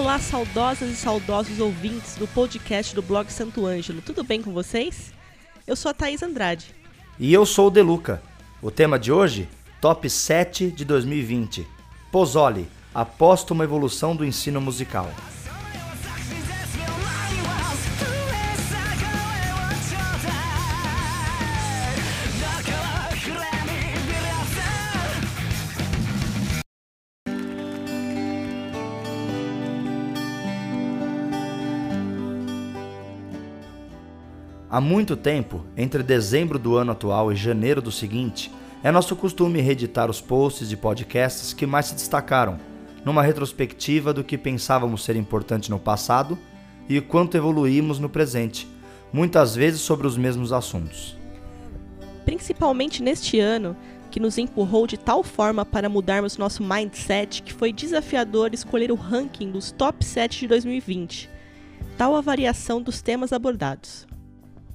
Olá, saudosas e saudosos ouvintes do podcast do blog Santo Ângelo. Tudo bem com vocês? Eu sou a Thaís Andrade. E eu sou o Deluca. O tema de hoje? Top 7 de 2020. Pozzoli, a póstuma evolução do ensino musical. Há muito tempo, entre dezembro do ano atual e janeiro do seguinte, é nosso costume reeditar os posts de podcasts que mais se destacaram, numa retrospectiva do que pensávamos ser importante no passado e o quanto evoluímos no presente, muitas vezes sobre os mesmos assuntos. Principalmente neste ano, que nos empurrou de tal forma para mudarmos nosso mindset que foi desafiador escolher o ranking dos top 7 de 2020, tal a variação dos temas abordados.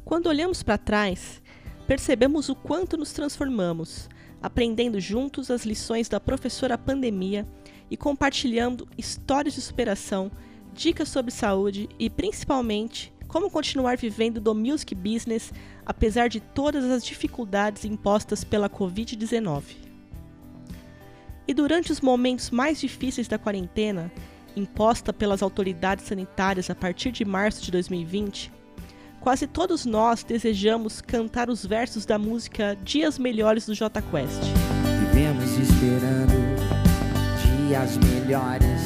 Quando olhamos para trás, percebemos o quanto nos transformamos, aprendendo juntos as lições da professora pandemia e compartilhando histórias de superação, dicas sobre saúde e, principalmente, como continuar vivendo do music business apesar de todas as dificuldades impostas pela Covid-19. E durante os momentos mais difíceis da quarentena, imposta pelas autoridades sanitárias a partir de março de 2020, Quase todos nós desejamos cantar os versos da música Dias Melhores do J Quest. Vivemos esperando dias melhores.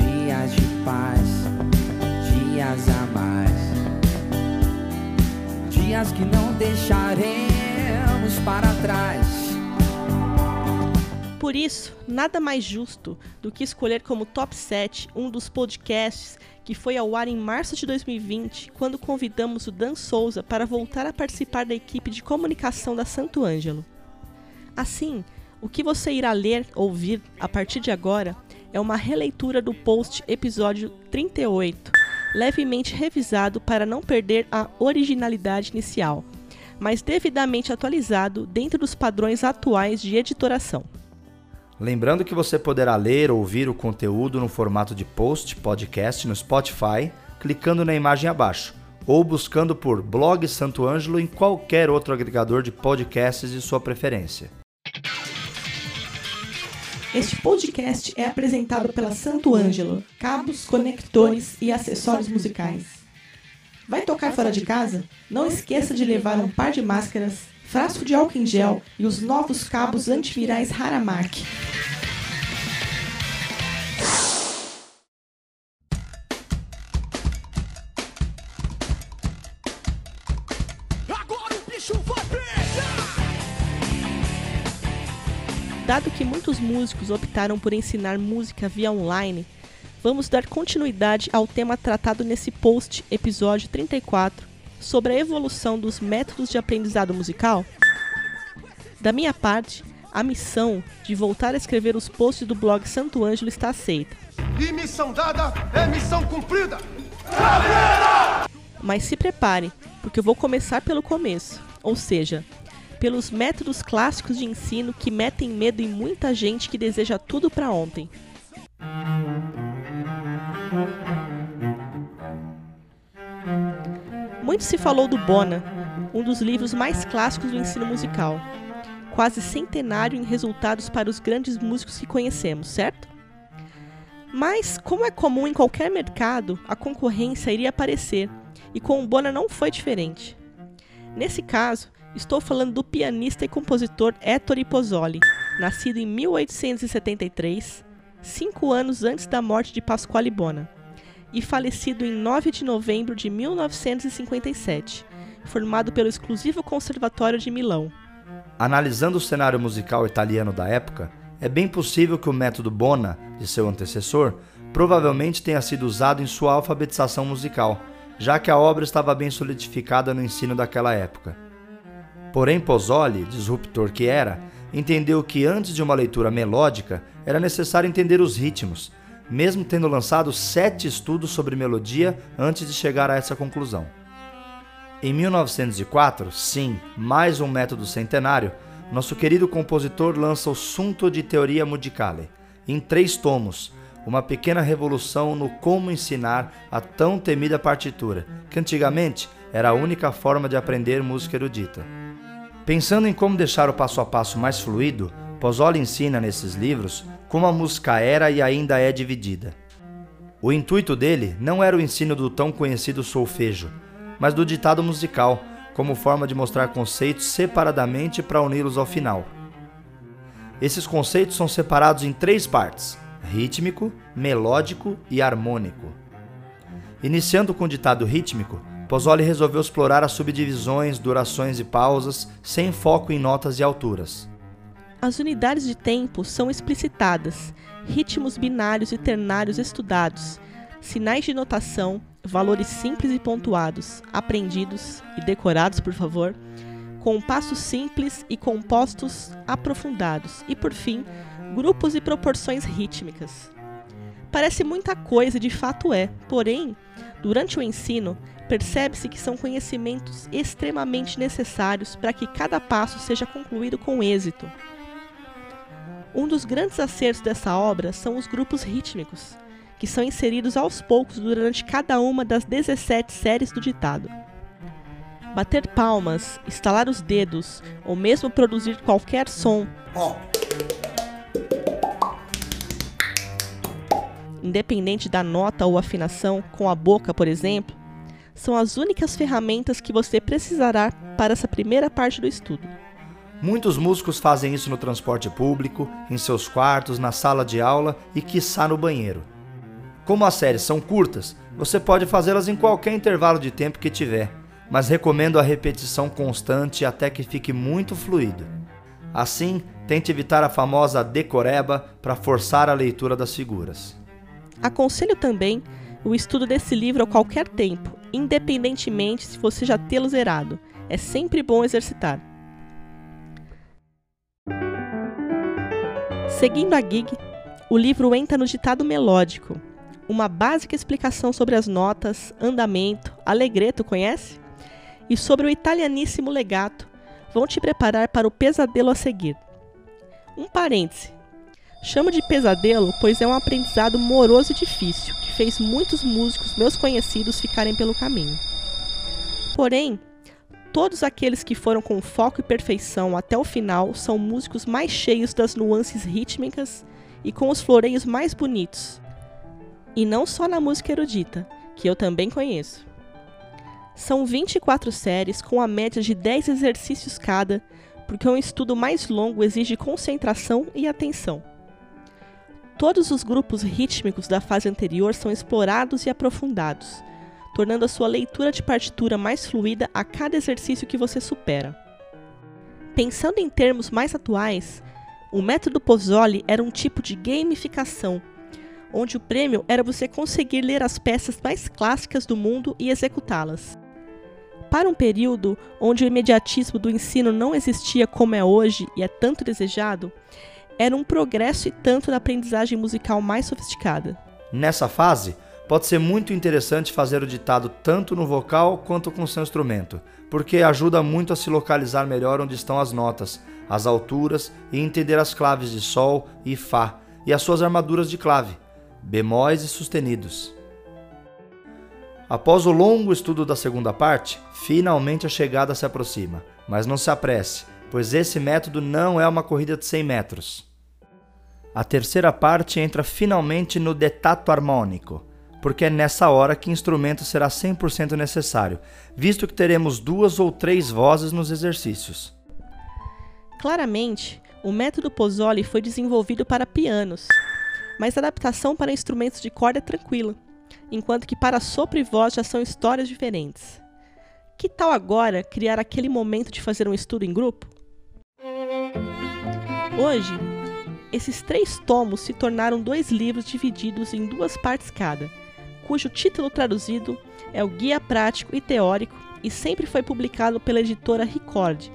Dias de paz, dias a mais. Dias que não deixaremos por isso, nada mais justo do que escolher como top 7 um dos podcasts que foi ao ar em março de 2020, quando convidamos o Dan Souza para voltar a participar da equipe de comunicação da Santo Ângelo. Assim, o que você irá ler, ouvir a partir de agora é uma releitura do post episódio 38, levemente revisado para não perder a originalidade inicial, mas devidamente atualizado dentro dos padrões atuais de editoração. Lembrando que você poderá ler ou ouvir o conteúdo no formato de post, podcast no Spotify, clicando na imagem abaixo, ou buscando por Blog Santo Ângelo em qualquer outro agregador de podcasts de sua preferência. Este podcast é apresentado pela Santo Ângelo, cabos, conectores e acessórios musicais. Vai tocar fora de casa? Não esqueça de levar um par de máscaras, frasco de álcool em gel e os novos cabos antivirais Haramark. Dado que muitos músicos optaram por ensinar música via online, vamos dar continuidade ao tema tratado nesse post, episódio 34, sobre a evolução dos métodos de aprendizado musical. Da minha parte, a missão de voltar a escrever os posts do blog Santo Ângelo está aceita. E missão dada é missão cumprida! Mas se prepare, porque eu vou começar pelo começo, ou seja, pelos métodos clássicos de ensino que metem medo em muita gente que deseja tudo para ontem. Muito se falou do Bona, um dos livros mais clássicos do ensino musical, quase centenário em resultados para os grandes músicos que conhecemos, certo? Mas, como é comum em qualquer mercado, a concorrência iria aparecer, e com o Bona não foi diferente. Nesse caso, Estou falando do pianista e compositor Ettore Pozzoli, nascido em 1873, cinco anos antes da morte de Pasquale Bona, e falecido em 9 de novembro de 1957, formado pelo exclusivo Conservatório de Milão. Analisando o cenário musical italiano da época, é bem possível que o método Bona, de seu antecessor, provavelmente tenha sido usado em sua alfabetização musical, já que a obra estava bem solidificada no ensino daquela época. Porém, Pozzoli, disruptor que era, entendeu que antes de uma leitura melódica era necessário entender os ritmos, mesmo tendo lançado sete estudos sobre melodia antes de chegar a essa conclusão. Em 1904, sim, mais um método centenário, nosso querido compositor lança o Sunto de Teoria Musicale, em três tomos, uma pequena revolução no como ensinar a tão temida partitura, que antigamente era a única forma de aprender música erudita. Pensando em como deixar o passo a passo mais fluido, Pozzoli ensina nesses livros como a música era e ainda é dividida. O intuito dele não era o ensino do tão conhecido solfejo, mas do ditado musical, como forma de mostrar conceitos separadamente para uni-los ao final. Esses conceitos são separados em três partes: rítmico, melódico e harmônico. Iniciando com o ditado rítmico, Pozzoli resolveu explorar as subdivisões, durações e pausas, sem foco em notas e alturas. As unidades de tempo são explicitadas, ritmos binários e ternários estudados, sinais de notação, valores simples e pontuados, aprendidos e decorados, por favor, compassos simples e compostos aprofundados. E, por fim, grupos e proporções rítmicas. Parece muita coisa e de fato é, porém, durante o ensino, percebe-se que são conhecimentos extremamente necessários para que cada passo seja concluído com êxito. Um dos grandes acertos dessa obra são os grupos rítmicos, que são inseridos aos poucos durante cada uma das 17 séries do ditado. Bater palmas, estalar os dedos ou mesmo produzir qualquer som independente da nota ou afinação, com a boca, por exemplo, são as únicas ferramentas que você precisará para essa primeira parte do estudo. Muitos músicos fazem isso no transporte público, em seus quartos, na sala de aula e quiçá no banheiro. Como as séries são curtas, você pode fazê-las em qualquer intervalo de tempo que tiver, mas recomendo a repetição constante até que fique muito fluido. Assim, tente evitar a famosa decoreba para forçar a leitura das figuras. Aconselho também o estudo desse livro a qualquer tempo, independentemente se você já tê-lo zerado. É sempre bom exercitar. Seguindo a gig, o livro entra no ditado melódico, uma básica explicação sobre as notas, andamento, alegreto, conhece? E sobre o italianíssimo legato, vão te preparar para o pesadelo a seguir. Um parêntese. Chamo de pesadelo, pois é um aprendizado moroso e difícil, que fez muitos músicos meus conhecidos ficarem pelo caminho. Porém, todos aqueles que foram com foco e perfeição até o final são músicos mais cheios das nuances rítmicas e com os floreios mais bonitos. E não só na música erudita, que eu também conheço. São 24 séries com a média de 10 exercícios cada, porque um estudo mais longo exige concentração e atenção. Todos os grupos rítmicos da fase anterior são explorados e aprofundados, tornando a sua leitura de partitura mais fluida a cada exercício que você supera. Pensando em termos mais atuais, o método Pozzoli era um tipo de gamificação, onde o prêmio era você conseguir ler as peças mais clássicas do mundo e executá-las. Para um período onde o imediatismo do ensino não existia como é hoje e é tanto desejado, era um progresso e tanto na aprendizagem musical mais sofisticada. Nessa fase, pode ser muito interessante fazer o ditado tanto no vocal quanto com seu instrumento, porque ajuda muito a se localizar melhor onde estão as notas, as alturas e entender as claves de Sol e Fá e as suas armaduras de clave, bemóis e sustenidos. Após o longo estudo da segunda parte, finalmente a chegada se aproxima, mas não se apresse, pois esse método não é uma corrida de 100 metros. A terceira parte entra finalmente no detato harmônico, porque é nessa hora que instrumento será 100% necessário, visto que teremos duas ou três vozes nos exercícios. Claramente, o método Pozzoli foi desenvolvido para pianos, mas a adaptação para instrumentos de corda é tranquila, enquanto que para sopro e voz já são histórias diferentes. Que tal agora criar aquele momento de fazer um estudo em grupo? Hoje, esses três tomos se tornaram dois livros divididos em duas partes cada, cujo título traduzido é o Guia Prático e Teórico e sempre foi publicado pela editora Record.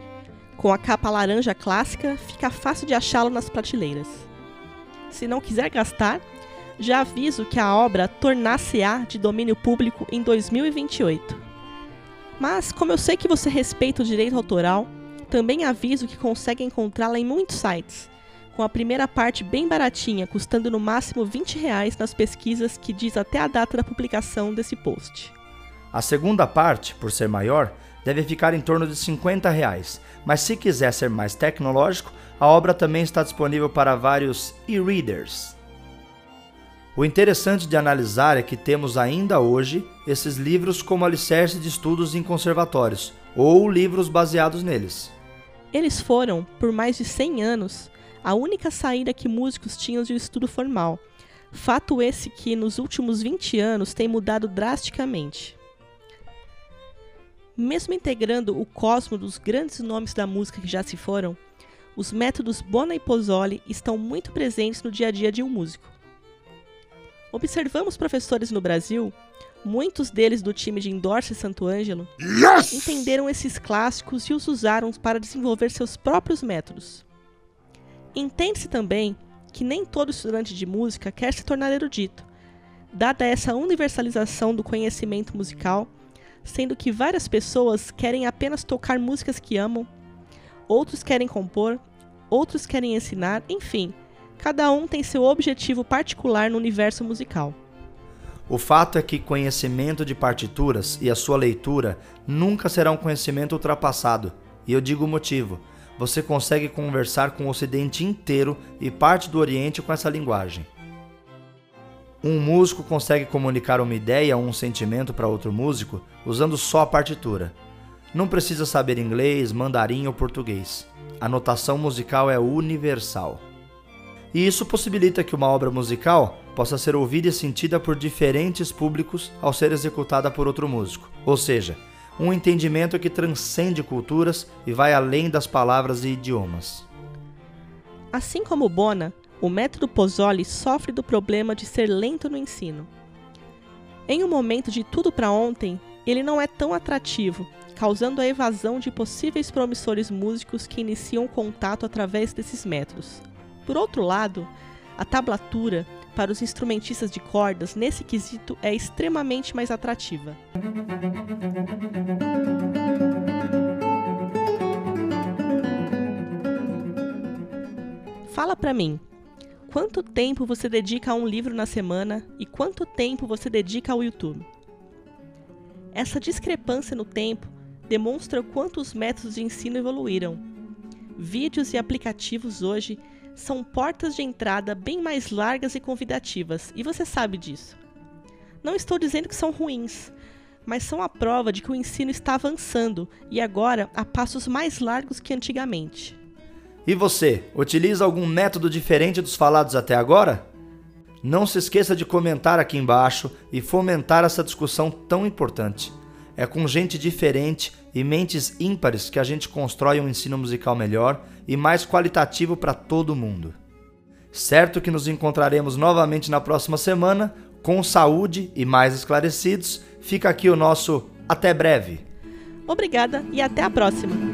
Com a capa laranja clássica, fica fácil de achá-lo nas prateleiras. Se não quiser gastar, já aviso que a obra tornar-se-á de domínio público em 2028. Mas, como eu sei que você respeita o direito autoral, Também aviso que consegue encontrá-la em muitos sites, com a primeira parte bem baratinha, custando no máximo 20 reais nas pesquisas que diz até a data da publicação desse post. A segunda parte, por ser maior, deve ficar em torno de 50 reais, mas se quiser ser mais tecnológico, a obra também está disponível para vários e-readers. O interessante de analisar é que temos ainda hoje esses livros como alicerce de estudos em conservatórios, ou livros baseados neles. Eles foram, por mais de 100 anos, a única saída que músicos tinham de um estudo formal. Fato esse que, nos últimos 20 anos, tem mudado drasticamente. Mesmo integrando o cosmo dos grandes nomes da música que já se foram, os métodos Bona e Pozzoli estão muito presentes no dia a dia de um músico. Observamos professores no Brasil, muitos deles do time de Endorse Santo Ângelo, yes! entenderam esses clássicos e os usaram para desenvolver seus próprios métodos. Entende-se também que nem todo estudante de música quer se tornar erudito, dada essa universalização do conhecimento musical, sendo que várias pessoas querem apenas tocar músicas que amam, outros querem compor, outros querem ensinar, enfim, cada um tem seu objetivo particular no universo musical. O fato é que conhecimento de partituras e a sua leitura nunca será um conhecimento ultrapassado, e eu digo o motivo você consegue conversar com o Ocidente inteiro e parte do Oriente com essa linguagem. Um músico consegue comunicar uma ideia ou um sentimento para outro músico usando só a partitura. Não precisa saber inglês, mandarim ou português. A notação musical é universal. E isso possibilita que uma obra musical possa ser ouvida e sentida por diferentes públicos ao ser executada por outro músico. Ou seja, um entendimento que transcende culturas e vai além das palavras e idiomas. Assim como Bona, o método Pozzoli sofre do problema de ser lento no ensino. Em um momento de tudo para ontem, ele não é tão atrativo, causando a evasão de possíveis promissores músicos que iniciam contato através desses métodos. Por outro lado, a tablatura para os instrumentistas de cordas nesse quesito é extremamente mais atrativa. Fala para mim, quanto tempo você dedica a um livro na semana e quanto tempo você dedica ao YouTube? Essa discrepância no tempo demonstra o quanto os métodos de ensino evoluíram. Vídeos e aplicativos hoje são portas de entrada bem mais largas e convidativas, e você sabe disso. Não estou dizendo que são ruins, mas são a prova de que o ensino está avançando e agora a passos mais largos que antigamente. E você, utiliza algum método diferente dos falados até agora? Não se esqueça de comentar aqui embaixo e fomentar essa discussão tão importante. É com gente diferente e mentes ímpares que a gente constrói um ensino musical melhor e mais qualitativo para todo mundo. Certo que nos encontraremos novamente na próxima semana, com saúde e mais esclarecidos. Fica aqui o nosso até breve. Obrigada e até a próxima!